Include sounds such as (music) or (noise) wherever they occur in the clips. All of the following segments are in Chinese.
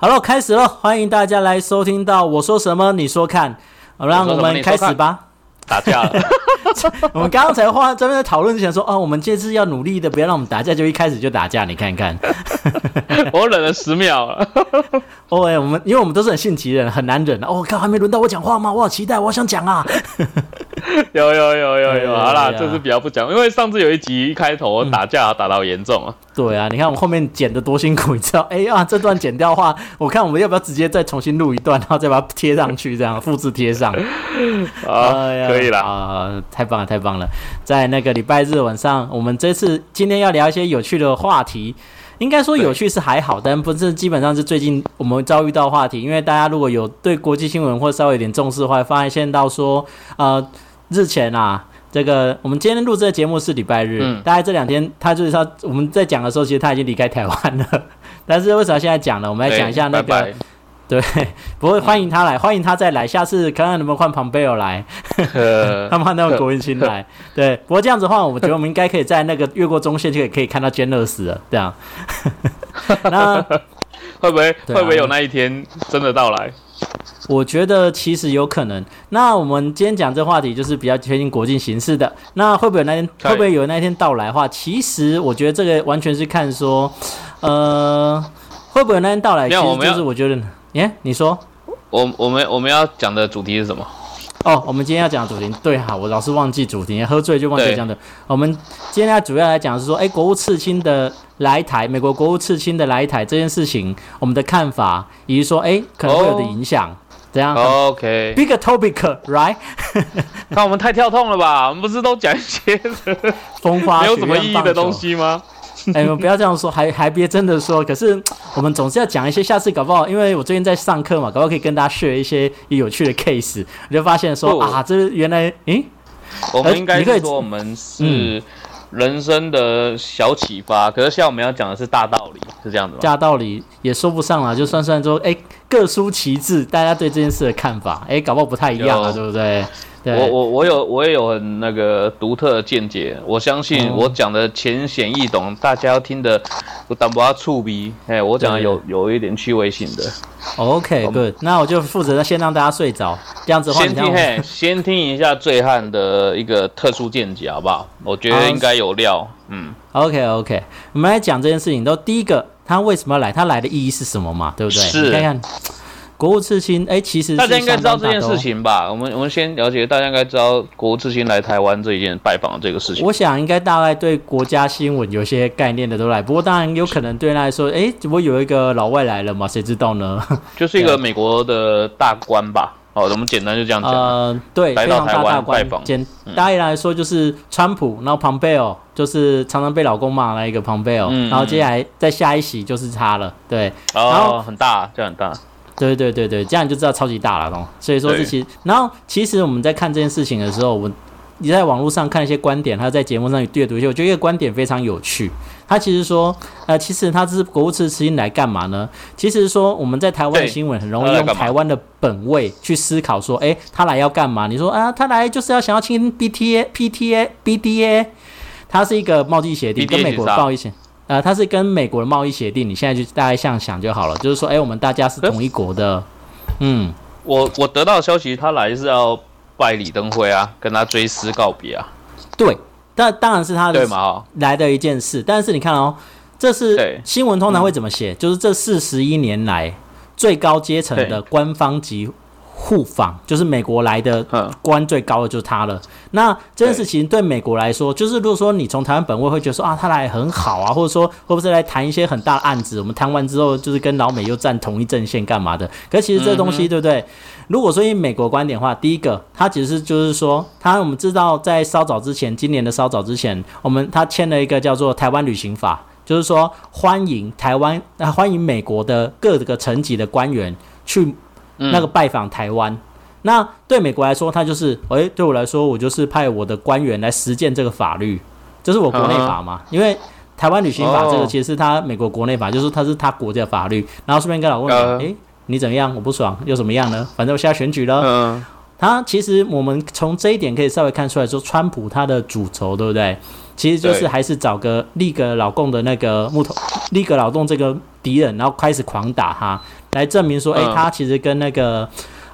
好了，开始了，欢迎大家来收听到我说什么，你说看，好，让我们开始吧。打架了，(laughs) 我们刚才话这边在讨论之前说，哦，我们这次要努力的，不要让我们打架，就一开始就打架，你看看。(laughs) 我忍了十秒了。(laughs) 哦，哎，我们因为我们都是很性急的人，很难忍。哦，靠，还没轮到我讲话吗？我好期待，我想讲啊。有有有有有，好啦，这次比较不讲，因为上次有一集一开头打架打到严重啊。对啊，你看我后面剪的多辛苦，你知道？(laughs) 哎呀，这段剪掉的话，我看我们要不要直接再重新录一段，然后再把它贴上去，这样复制贴上。(laughs) 哎呀，可以了啊，太棒了，太棒了！在那个礼拜日晚上，我们这次今天要聊一些有趣的话题。应该说有趣是还好，但不是基本上是最近我们遭遇到话题。因为大家如果有对国际新闻或稍微有点重视的话，发现到说，呃，日前啊。这个我们今天录这个节目是礼拜日，大概这两天他就是他我们在讲的时候，其实他已经离开台湾了。(laughs) 但是为什么现在讲呢？我们来讲一下那个，对，不会欢迎他来，欢迎他再来，下次看看能不能换庞贝尔来，(laughs) (laughs) 他们换那个国文新来。对，不过这样子的话，我觉得我们应该可以在那个越过中线就可以可以看到坚乐死了，这样。那会不会会不会有那一天真的到来？我觉得其实有可能。那我们今天讲这话题就是比较贴近国际形势的。那会不会有那天？会不会有那一天到来的话？其实我觉得这个完全是看说，呃，会不会有那天到来？其实就是我觉得，耶，你说，我我们我们要讲的主题是什么？哦，我们今天要讲的主题，对哈，我老是忘记主题，喝醉就忘记讲的。我们今天主要来讲是说，哎，国务次卿的来台，美国国务次卿的来台这件事情，我们的看法，以及说，哎，可能会有的影响。怎样？OK，big topic，right？(laughs) 看我们太跳痛了吧？我们不是都讲一些风花 (laughs) 没有什么意义的东西吗？哎，不要这样说，还还别真的说。可是我们总是要讲一些，下次搞不好，因为我最近在上课嘛，搞不好可以跟大家 share 一些有趣的 case。我就发现说啊，这原来，诶，我们应该说我们是。人生的小启发，可是现在我们要讲的是大道理，是这样子吗？大道理也说不上啦，就算算说，哎，各抒其志，大家对这件事的看法，哎，搞不好不太一样啊，对不对？我我我有我也有很那个独特的见解，我相信我讲的浅显易懂，大家要听的我当不要触鼻，哎，我讲的有有一点趣味性的。OK，good，那我就负责先让大家睡着，这样子话先听嘿，先听一下醉汉的一个特殊见解，好不好？我觉得应该有料。嗯，OK OK，我们来讲这件事情，都第一个，他为什么要来？他来的意义是什么嘛？对不对？是，看看。国务次卿，哎，其实大家应该知道这件事情吧？我们我们先了解，大家应该知道国务次卿来台湾这一件拜访的这个事情。我想应该大概对国家新闻有些概念的都来，不过当然有可能对他来说，哎，怎么有一个老外来了嘛？谁知道呢？(laughs) 就是一个美国的大官吧？哦，我们简单就这样讲。呃，对，来到台湾拜访。简大意来说就是川普，然后庞贝尔就是常常被老公骂那一个庞贝尔，然后接下来再下一席就是他了。对，然后很大，就很大。对对对对，这样你就知道超级大了哦。所以说这些，然后其实我们在看这件事情的时候，我你在网络上看一些观点，他在节目上阅读一些，我觉得一个观点非常有趣。他其实说，呃，其实他是国务次卿来干嘛呢？其实说我们在台湾的新闻很容易用台湾的本位去思考，说，哎，他来要干嘛？你说啊，他来就是要想要签 B T A P T A B D A，他是一个贸易协定，跟美国贸易协。呃，它是跟美国的贸易协定，你现在就大概这样想就好了，就是说，哎，我们大家是同一国的，嗯，我我得到消息，他来是要拜李登辉啊，跟他追思告别啊，对，但当然是他的对嘛，来的一件事，但是你看哦，这是新闻通常会怎么写？就是这四十一年来最高阶层的官方级。互访就是美国来的官最高的就是他了。那这件事情对美国来说，就是如果说你从台湾本位会觉得说啊，他来很好啊，或者说会不会来谈一些很大的案子？我们谈完之后就是跟老美又站同一阵线干嘛的？可其实这东西对不对？如果说以美国观点的话，第一个，他其实就是说，他我们知道在稍早之前，今年的稍早之前，我们他签了一个叫做台湾旅行法，就是说欢迎台湾啊，欢迎美国的各个层级的官员去。那个拜访台湾，那对美国来说，他就是，诶，对我来说，我就是派我的官员来实践这个法律，这是我国内法嘛？因为台湾旅行法这个其实是他美国国内法，就是他是他国家法律。然后顺便跟老公讲，诶，你怎么样？我不爽，又怎么样呢？反正我现在选举了。嗯，他其实我们从这一点可以稍微看出来，说川普他的主轴对不对？其实就是还是找个立个老共的那个木头，立个老共这个。敌人，然后开始狂打他，来证明说，哎，他其实跟那个。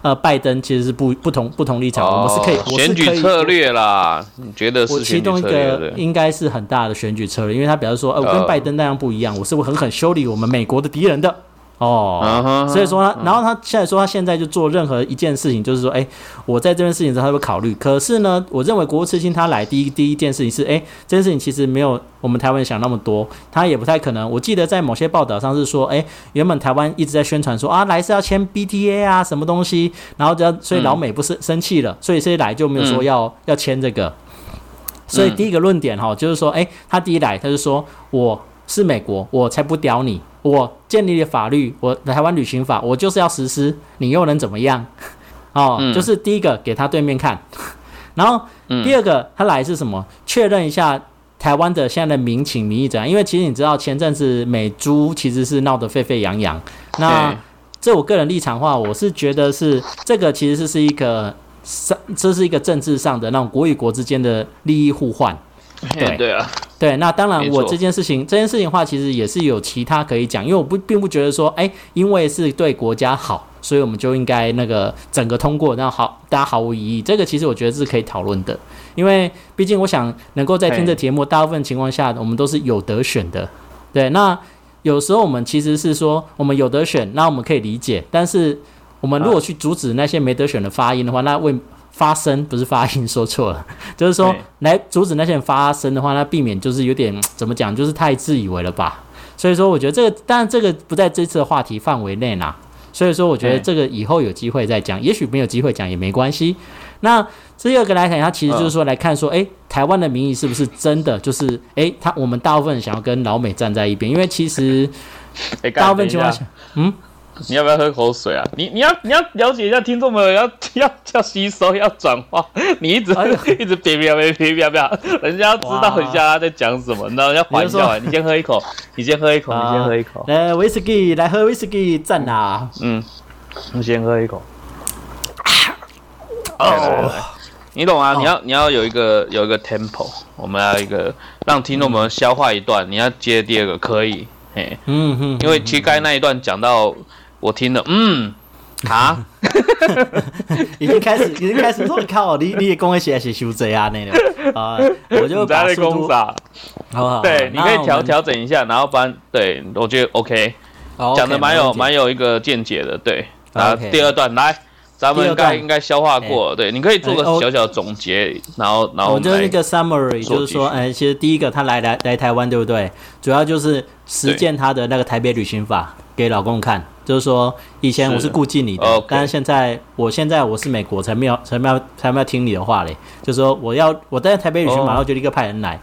呃，拜登其实是不不同不同立场，我们是可以选举策略啦。你觉得是其中一个应该是很大的选举策略，因为他表示说，呃，我跟拜登那样不一样，我是会狠狠修理我们美国的敌人的。哦，所以说，然后他现在说，他现在就做任何一件事情，就是说，哎，我在这件事情上他会考虑。可是呢，我认为国务次卿他来第一第一件事情是，哎，这件事情其实没有我们台湾想那么多，他也不太可能。我记得在某些报道上是说，哎，原本台湾一直在宣传说啊，来是要签 BTA 啊，什么东西，然后就所以老美不是生气了，所以这一来就没有说要要签这个。所以第一个论点哈，就是说，哎，他第一来他就说我是美国，我才不屌你。我建立了法律，我台湾旅行法，我就是要实施，你又能怎么样？(laughs) 哦，就是第一个给他对面看，(laughs) 然后第二个他来是什么？确认一下台湾的现在的民情民意怎样？因为其实你知道前阵子美猪其实是闹得沸沸扬扬。那这我个人立场话，我是觉得是这个其实是是一个这这是一个政治上的那种国与国之间的利益互换。对 (laughs) 对啊。对，那当然，我这件事情，这件事情的话，其实也是有其他可以讲，因为我不并不觉得说，哎，因为是对国家好，所以我们就应该那个整个通过，然后好，大家毫无疑义。这个其实我觉得是可以讨论的，因为毕竟我想能够在听这节目，大部分情况下我们都是有得选的。对，那有时候我们其实是说我们有得选，那我们可以理解，但是我们如果去阻止那些没得选的发音的话，那为发声不是发音说错了，(laughs) 就是说来阻止那些人发声的话，那避免就是有点怎么讲，就是太自以为了吧。所以说，我觉得这个，当然这个不在这次的话题范围内啦。所以说，我觉得这个以后有机会再讲，也许没有机会讲也没关系。那第二个来讲，它其实就是说来看说，哎，台湾的民意是不是真的就是，哎，他我们大部分想要跟老美站在一边，因为其实 (laughs) 大部分情况下，嗯。(laughs) 你要不要喝口水啊？你你要你要了解一下听众们要 (laughs) 要要吸收要转化，(laughs) 你一直一直别别别别别别，人家要知道一下他在讲什么，然后要缓一下。你先喝一口，你先喝一口，你先喝一口。来威士忌，来喝威士忌，赞啊！嗯，你先喝一口。哦，你懂啊？你要你要有一个有一个 tempo，我们要一个让听众们消化一段，你要接第二个可以，嘿，嗯哼，因为其实刚才那一段讲到。我听了，嗯，啊，(laughs) 已经开始，已经开始说靠，你你也跟我写写修这啊那个啊，我就把速度，好不好？对，你可以调调整一下，然后把，对我觉得 OK，讲的蛮有蛮有一个见解的，对，那第二段来。咱们应该应该消化过，对，你可以做个小小总结，然后然后我就是一个 summary，就是说，哎，其实第一个他来来来台湾，对不对？主要就是实践他的那个台北旅行法给老公看，就是说，以前我是顾忌你的，但是现在我现在我是美国，才没有才没有才没有听你的话嘞，就是说我要我在台北旅行法，然后就立刻派人来。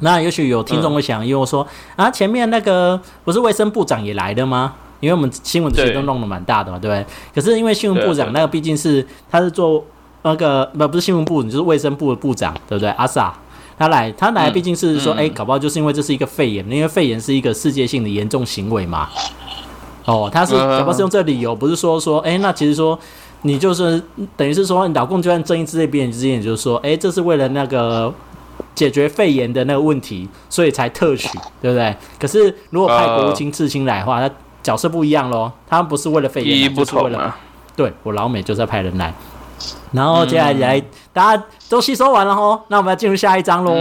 那也许有听众会想，因为我说啊，前面那个不是卫生部长也来的吗？因为我们新闻这些都弄得蛮大的嘛，对不对？可是因为新闻部长那个毕竟是他是做那个不不是新闻部，你就是卫生部的部长，对不对？阿萨他来他来毕竟是说，哎，搞不好就是因为这是一个肺炎，因为肺炎是一个世界性的严重行为嘛。哦，他是搞不好是用这理由，不是说说，哎，那其实说你就是等于是说，你老公就算睁一只眼闭一只眼，就是说，哎，这是为了那个解决肺炎的那个问题，所以才特许，对不对？可是如果派国务卿刺青来的话，他角色不一样喽，他们不是为了肺炎，就是为了对我老美就是要派人来，然后接下来大家都吸收完了吼，那我们要进入下一章喽。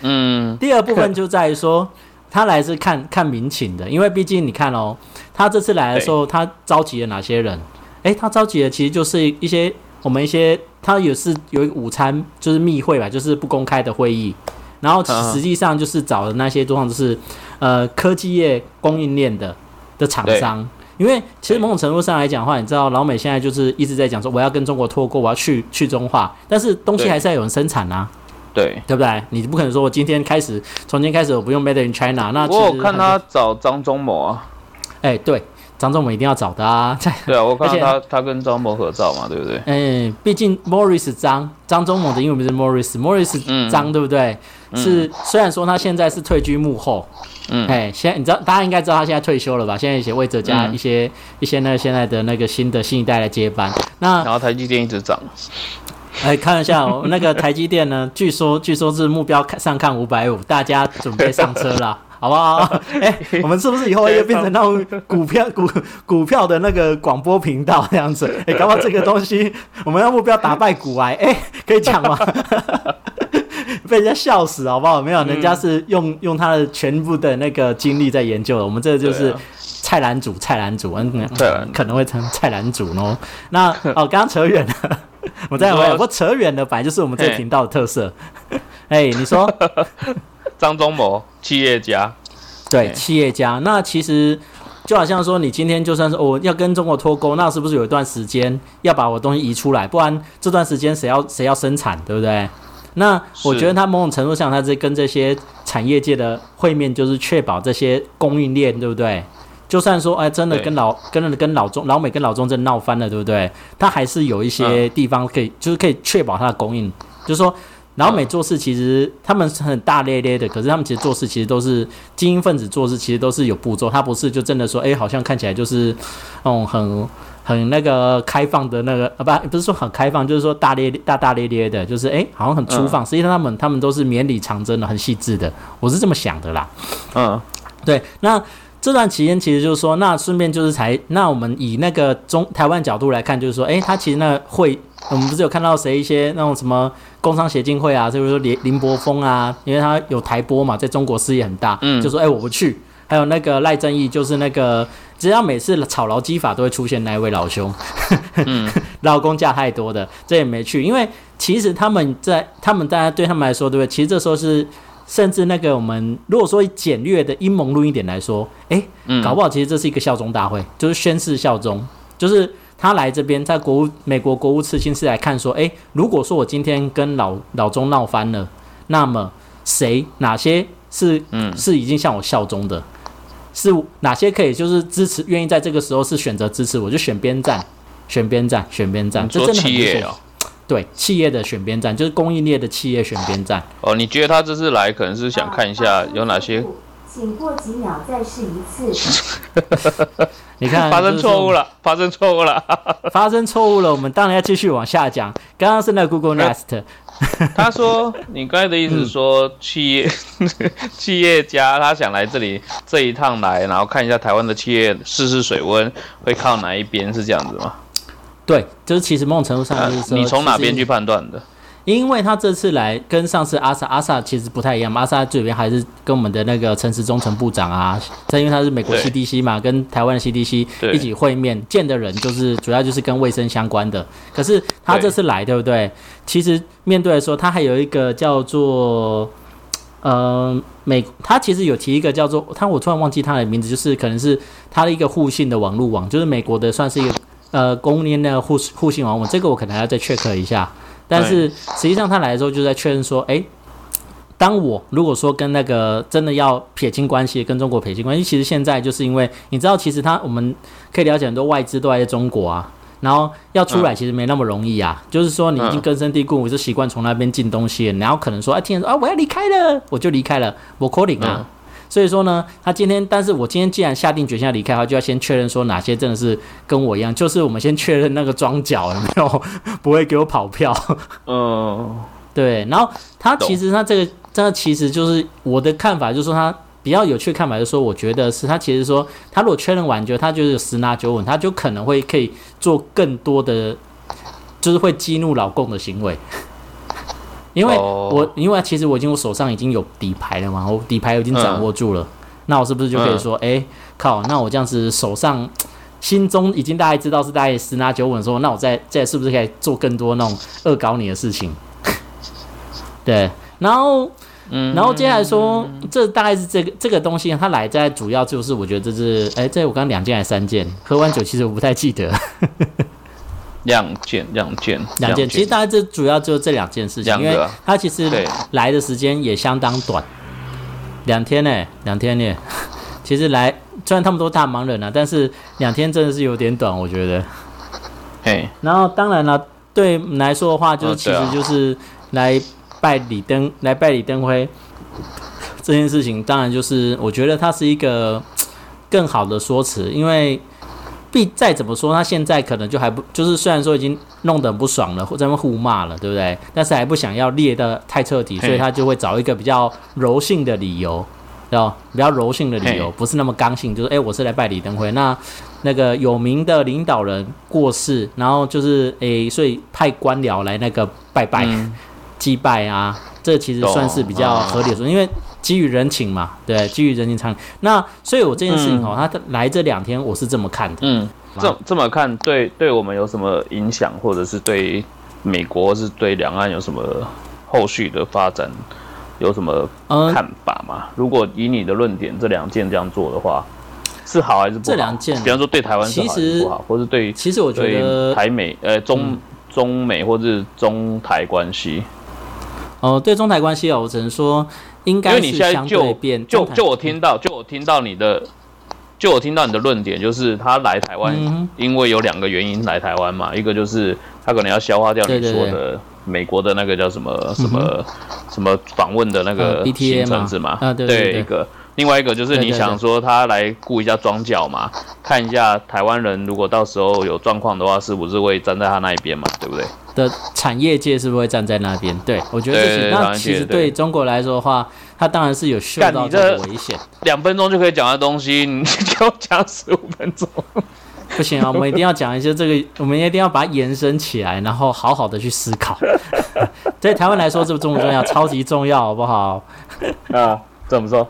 嗯，(laughs) (laughs) 第二部分就在于说他来是看看民情的，因为毕竟你看哦，他这次来的时候，他召集了哪些人？哎，他召集的其实就是一些我们一些，他也是有一个午餐，就是密会吧，就是不公开的会议，然后实际上就是找的那些状况，就是呃科技业供应链的。的厂商，因为其实某种程度上来讲的话，你知道老美现在就是一直在讲说我要跟中国脱钩，我要去去中化，但是东西还是要有人生产啊，对对不对？你不可能说我今天开始从今天开始我不用 Made in China，那我有看他找张忠谋啊，哎对，张忠谋一定要找的啊，(laughs) 对啊，我看他他跟张谋合照嘛，对不对？哎，毕竟 Morris 张张忠谋的英文名是 Morris，Morris 张对不对？是虽然说他现在是退居幕后。嗯，哎，现在你知道，大家应该知道他现在退休了吧？现在一些魏哲家一些一些那现在的那个新的新一代的接班。那然后台积电一直涨。哎，看一下那个台积电呢，(laughs) 据说据说是目标上看五百五，大家准备上车了。(laughs) 好不好？哎，我们是不是以后要变成那种股票 (laughs) 股股票的那个广播频道这样子？哎，搞不好这个东西，我们要目标打败股癌，哎，可以讲吗？被人家笑死，好不好？没有，人家是用用他的全部的那个精力在研究的。我们这就是菜篮组，菜篮组，嗯，对可能会成菜篮组哦。那哦，(laughs) 刚刚扯远了，(laughs) 我再回来。我扯远了，本来就是我们这个频道的特色。(laughs) 哎，你说张忠谋，企业家，对，企业家。那其实就好像说，你今天就算是我要跟中国脱钩，那是不是有一段时间要把我东西移出来？不然这段时间谁要谁要生产，对不对？那我觉得他某种程度上，他是跟这些产业界的会面，就是确保这些供应链，对不对？就算说，哎，真的跟老跟跟老中老美跟老中正闹翻了，对不对？他还是有一些地方可以，就是可以确保他的供应。就是说，老美做事其实他们是很大咧咧的，可是他们其实做事其实都是精英分子做事，其实都是有步骤。他不是就真的说，哎，好像看起来就是那种很。很那个开放的那个啊，不不是说很开放，就是说大咧大大咧咧的，就是哎，好像很粗放。实际上他们他们都是绵里藏针的，很细致的。我是这么想的啦。嗯，对。那这段期间其实就是说，那顺便就是才，那我们以那个中台湾角度来看，就是说，哎，他其实那会，我们不是有看到谁一些那种什么工商协进会啊，就是说林林柏峰啊，因为他有台播嘛，在中国事业很大，嗯，就说哎我不去。还有那个赖正义，就是那个。只要每次炒劳基法都会出现那一位老兄，(laughs) 老公价太多的，这也没去，因为其实他们在他们大家对他们来说，对不对？其实这时候是甚至那个我们如果说简略的阴谋论一点来说，哎，搞不好其实这是一个效忠大会，就是宣誓效忠，就是他来这边在国务美国国务次卿是来看说，哎，如果说我今天跟老老钟闹翻了，那么谁哪些是嗯是已经向我效忠的？是哪些可以就是支持？愿意在这个时候是选择支持，我就选边站，选边站，选边站。这真的很不错。对，企业的选边站就是供应链的企业选边站。哦，你觉得他这次来可能是想看一下有哪些？请过几秒再试一次。(laughs) 你看，发生错误了，发生错误了，发生错误了。我们当然要继续往下讲。刚刚是那 Google Nest。(laughs) 他说：“你刚才的意思是说，企业 (laughs) 企业家他想来这里这一趟来，然后看一下台湾的企业试试水温，会靠哪一边？是这样子吗？”对，就是其实某种程度上就是说，你从哪边去判断的？因为他这次来跟上次阿萨阿萨其实不太一样，阿萨这边还是跟我们的那个陈时中陈部长啊，他因为他是美国 CDC 嘛，跟台湾的 CDC 一起会面，见的人就是主要就是跟卫生相关的。可是他这次来，对不对？其实面对来说，他还有一个叫做呃美，他其实有提一个叫做他，我突然忘记他的名字，就是可能是他的一个互信的网络网，就是美国的算是一个呃公共链的互互信网我，这个我可能还要再 check 一下。但是实际上他来的时候就在确认说，哎，当我如果说跟那个真的要撇清关系，跟中国撇清关系，其实现在就是因为你知道，其实他我们可以了解很多外资都在中国啊，然后要出来其实没那么容易啊。就是说你已经根深蒂固，我是习惯从那边进东西，然后可能说，哎，听人说啊，我要离开了，我就离开了，我 calling 啊。所以说呢，他今天，但是我今天既然下定决心要离开的话，就要先确认说哪些真的是跟我一样，就是我们先确认那个庄脚有没有不会给我跑票。(laughs) 嗯，(laughs) 对。然后他其实他这个，这其实就是我的看法，就是说他比较有趣的看法，就是说我觉得是他其实说他如果确认完，就他就是十拿九稳，他就可能会可以做更多的，就是会激怒老共的行为。因为我，因为其实我已经我手上已经有底牌了嘛，我底牌已经掌握住了，那我是不是就可以说，哎，靠，那我这样子手上心中已经大概知道是大概十拿九稳的时候，那我再再是不是可以做更多那种恶搞你的事情？(laughs) 对，然后，嗯，然后接下来说，这大概是这个这个东西，它来在主要就是我觉得这是，哎，这我刚两件还是三件？喝完酒其实我不太记得。两件，两件，两件。其实大家这主要就这两件事情，因为他其实来的时间也相当短，两天呢，两天呢。(laughs) 其实来，虽然他们都大忙人啊，但是两天真的是有点短，我觉得。嘿。然后当然了，对来说的话，就是其实就是来拜李登，来拜李登辉这件事情，当然就是我觉得它是一个更好的说辞，因为。必再怎么说，他现在可能就还不就是虽然说已经弄得很不爽了，或在那互骂了，对不对？但是还不想要裂的太彻底，所以他就会找一个比较柔性的理由，要比较柔性的理由，不是那么刚性，就是哎，我是来拜李登辉。那那个有名的领导人过世，然后就是哎，所以派官僚来那个拜拜祭拜啊，这其实算是比较合理的，因为基于人情嘛，对，基于人情参与。那所以我这件事情哦，他来这两天，我是这么看的。嗯，这这么看，对对我们有什么影响，或者是对美国是对两岸有什么后续的发展？有什么看法吗？如果以你的论点，这两件这样做的话，是好还是不好？这两件，比方说对台湾是好还是不好，或是对其实我觉得台美呃中中美或是中台关系，哦，对中台关系啊，我只能说应该是相对变。就就我听到，就我听到你的，就我听到你的论点，就是他来台湾，因为有两个原因来台湾嘛，一个就是他可能要消化掉你说的。美国的那个叫什么什么什么访问的那个行程是吗？啊，对对一个，另外一个就是你想说他来顾一下庄脚嘛，看一下台湾人如果到时候有状况的话，是不是会站在他那一边嘛？对不对？的产业界是不是会站在那边？对，我觉得那其实对中国来说的话，它当然是有受到这个危险。两分钟就可以讲的东西，你给我讲十五分钟。(laughs) 不行啊，我们一定要讲一些这个，我们一定要把它延伸起来，然后好好的去思考。(laughs) 对台湾来说，这重不重要？超级重要，好不好？啊，怎么说？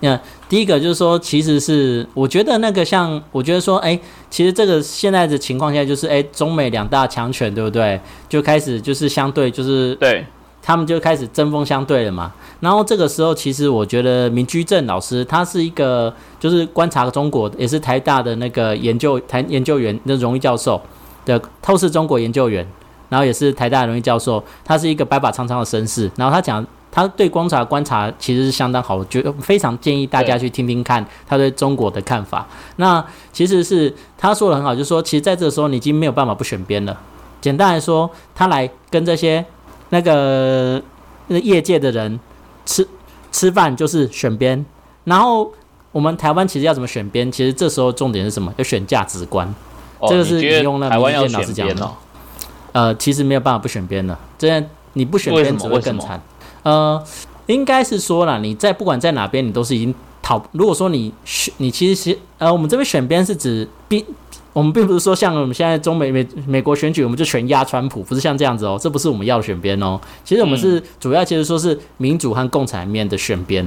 那第一个就是说，其实是我觉得那个像，我觉得说，哎，其实这个现在的情况下就是，哎，中美两大强权，对不对？就开始就是相对，就是对。他们就开始针锋相对了嘛。然后这个时候，其实我觉得明居正老师他是一个，就是观察中国，也是台大的那个研究台研究员的荣誉教授的透视中国研究员，然后也是台大荣誉教授。他是一个白发苍苍的绅士。然后他讲，他对观察观察其实是相当好，我觉得非常建议大家去听听看他对中国的看法。那其实是他说的很好，就是说，其实在这个时候你已经没有办法不选边了。简单来说，他来跟这些。那个那个业界的人吃吃饭就是选边，然后我们台湾其实要怎么选边？其实这时候重点是什么？要选价值观。这个是你用那民间老师讲的。呃，其实没有办法不选边了。这样你不选边只会更惨。呃，应该是说了，你在不管在哪边，你都是已经讨。如果说你选，你其实是呃，我们这边选边是指并。我们并不是说像我们现在中美美美国选举，我们就全压川普，不是像这样子哦，这不是我们要选边哦。其实我们是主要，其实说是民主和共产面的选边。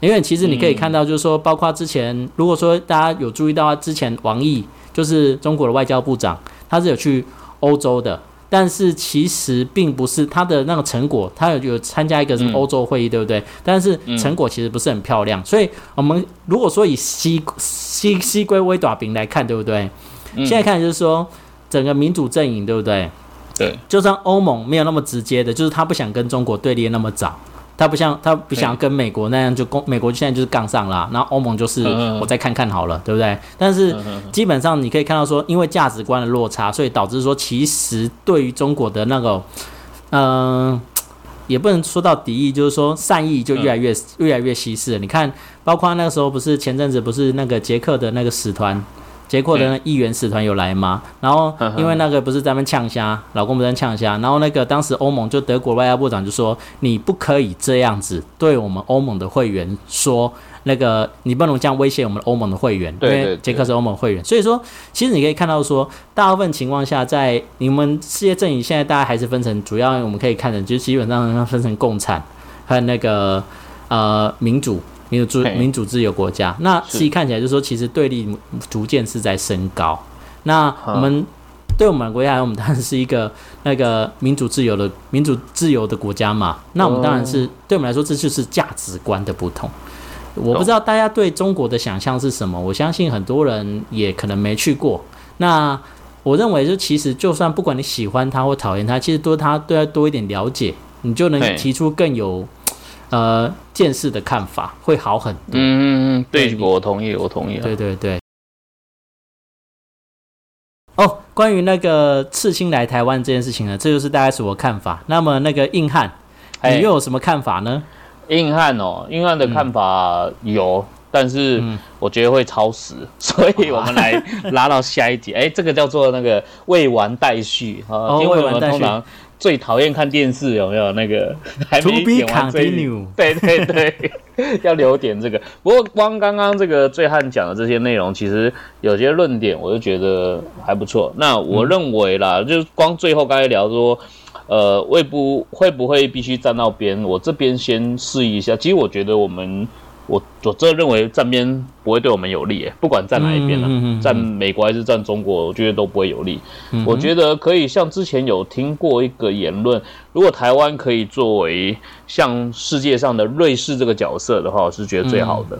因为其实你可以看到，就是说，包括之前，如果说大家有注意到，之前王毅就是中国的外交部长，他是有去欧洲的，但是其实并不是他的那个成果，他有有参加一个什么欧洲会议，对不对？但是成果其实不是很漂亮。所以我们如果说以西西西归微短兵来看，对不对？现在看就是说，整个民主阵营对不对？对，就算欧盟没有那么直接的，就是他不想跟中国对立那么早，他不像他不想跟美国那样就攻，美国现在就是杠上了，然后欧盟就是我再看看好了，对不对？但是基本上你可以看到说，因为价值观的落差，所以导致说其实对于中国的那个，嗯，也不能说到敌意，就是说善意就越来越越来越稀释。你看，包括那个时候不是前阵子不是那个捷克的那个使团。捷克的议员使团有来吗？然后因为那个不是在那呛虾，老公不在呛虾，然后那个当时欧盟就德国外交部长就说，你不可以这样子对我们欧盟的会员说，那个你不能这样威胁我们欧盟的会员，因为捷克是欧盟会员。所以说，其实你可以看到说，大部分情况下，在你们世界阵营现在大家还是分成，主要我们可以看的，就基本上分成共产和那个呃民主。民主、民主自由国家，那实际看起来就是说，其实对立逐渐是在升高。那我们对我们国家，我们当然是一个那个民主自由的民主自由的国家嘛。那我们当然是对我们来说，这就是价值观的不同。我不知道大家对中国的想象是什么，我相信很多人也可能没去过。那我认为，就其实就算不管你喜欢他或讨厌他，其实多他对他多一点了解，你就能提出更有。呃，见识的看法会好很多。嗯嗯嗯，对，我同意，我同意。对对对。哦，关于那个刺青来台湾这件事情呢，这就是大概是我看法。那么那个硬汉，你又有什么看法呢？硬汉哦，硬汉的看法有，但是我觉得会超时，(laughs) 所以我们来拉到下一集。(laughs) 哎，这个叫做那个未完待续啊，因为我们通常。最讨厌看电视有没有那个？(laughs) To be continue。对对对，要留点这个。不过光刚刚这个醉汉讲的这些内容，其实有些论点我就觉得还不错。那我认为啦，就光最后刚才聊说，呃，会不会不会必须站到边？我这边先试一下。其实我觉得我们。我我真的认为站边不会对我们有利，不管站哪一边嗯，站美国还是站中国，我觉得都不会有利。我觉得可以像之前有听过一个言论，如果台湾可以作为像世界上的瑞士这个角色的话，我是觉得最好的。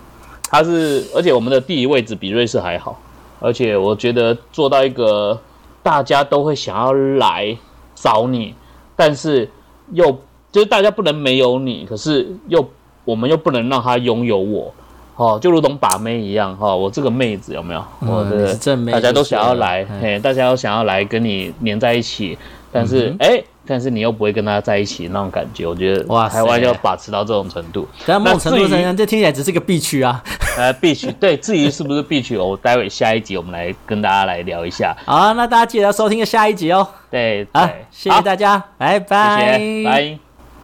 它是，而且我们的地理位置比瑞士还好，而且我觉得做到一个大家都会想要来找你，但是又就是大家不能没有你，可是又。我们又不能让他拥有我，哦，就如同把妹一样，哈，我这个妹子有没有？我的正妹大家都想要来，嘿，大家都想要来跟你黏在一起，但是，哎，但是你又不会跟他在一起那种感觉，我觉得哇，台湾要把持到这种程度。但某种程度上，这听起来只是个必区啊。(laughs) 呃，必区对，至于是不是必区，我待会下一集我们来跟大家来聊一下。好，那大家记得要收听下一集哦。对，好，谢谢大家，拜拜，拜。